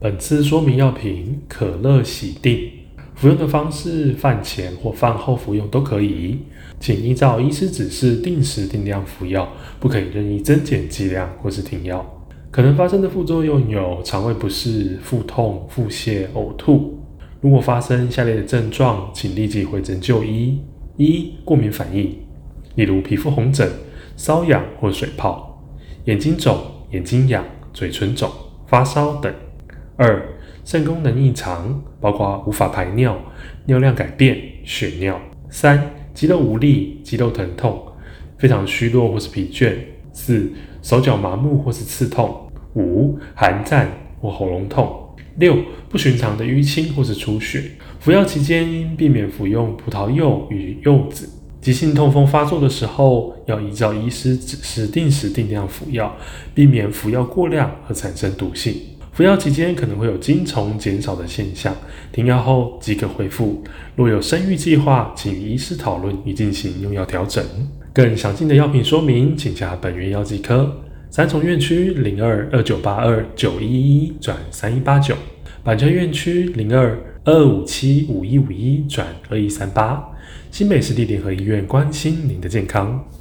本次说明药品可乐喜定，服用的方式饭前或饭后服用都可以，请依照医师指示定时定量服药，不可以任意增减剂量或是停药。可能发生的副作用有肠胃不适、腹痛、腹泻、呕吐。如果发生下列的症状，请立即回诊就医：一、过敏反应，例如皮肤红疹、瘙痒或水泡；眼睛肿、眼睛痒、嘴唇肿、发烧等；二、肾功能异常，包括无法排尿、尿量改变、血尿；三、肌肉无力、肌肉疼痛、非常虚弱或是疲倦；四、手脚麻木或是刺痛；五、寒战或喉咙痛。六、不寻常的淤青或是出血。服药期间应避免服用葡萄柚与柚子。急性痛风发作的时候，要依照医师指示定时定量服药，避免服药过量而产生毒性。服药期间可能会有精虫减少的现象，停药后即可恢复。若有生育计划，请与医师讨论以进行用药调整。更详尽的药品说明，请洽本院药剂科。三重院区零二二九八二九一一转三一八九，板桥院区零二二五七五一五一转二一三八，新北市立联合医院关心您的健康。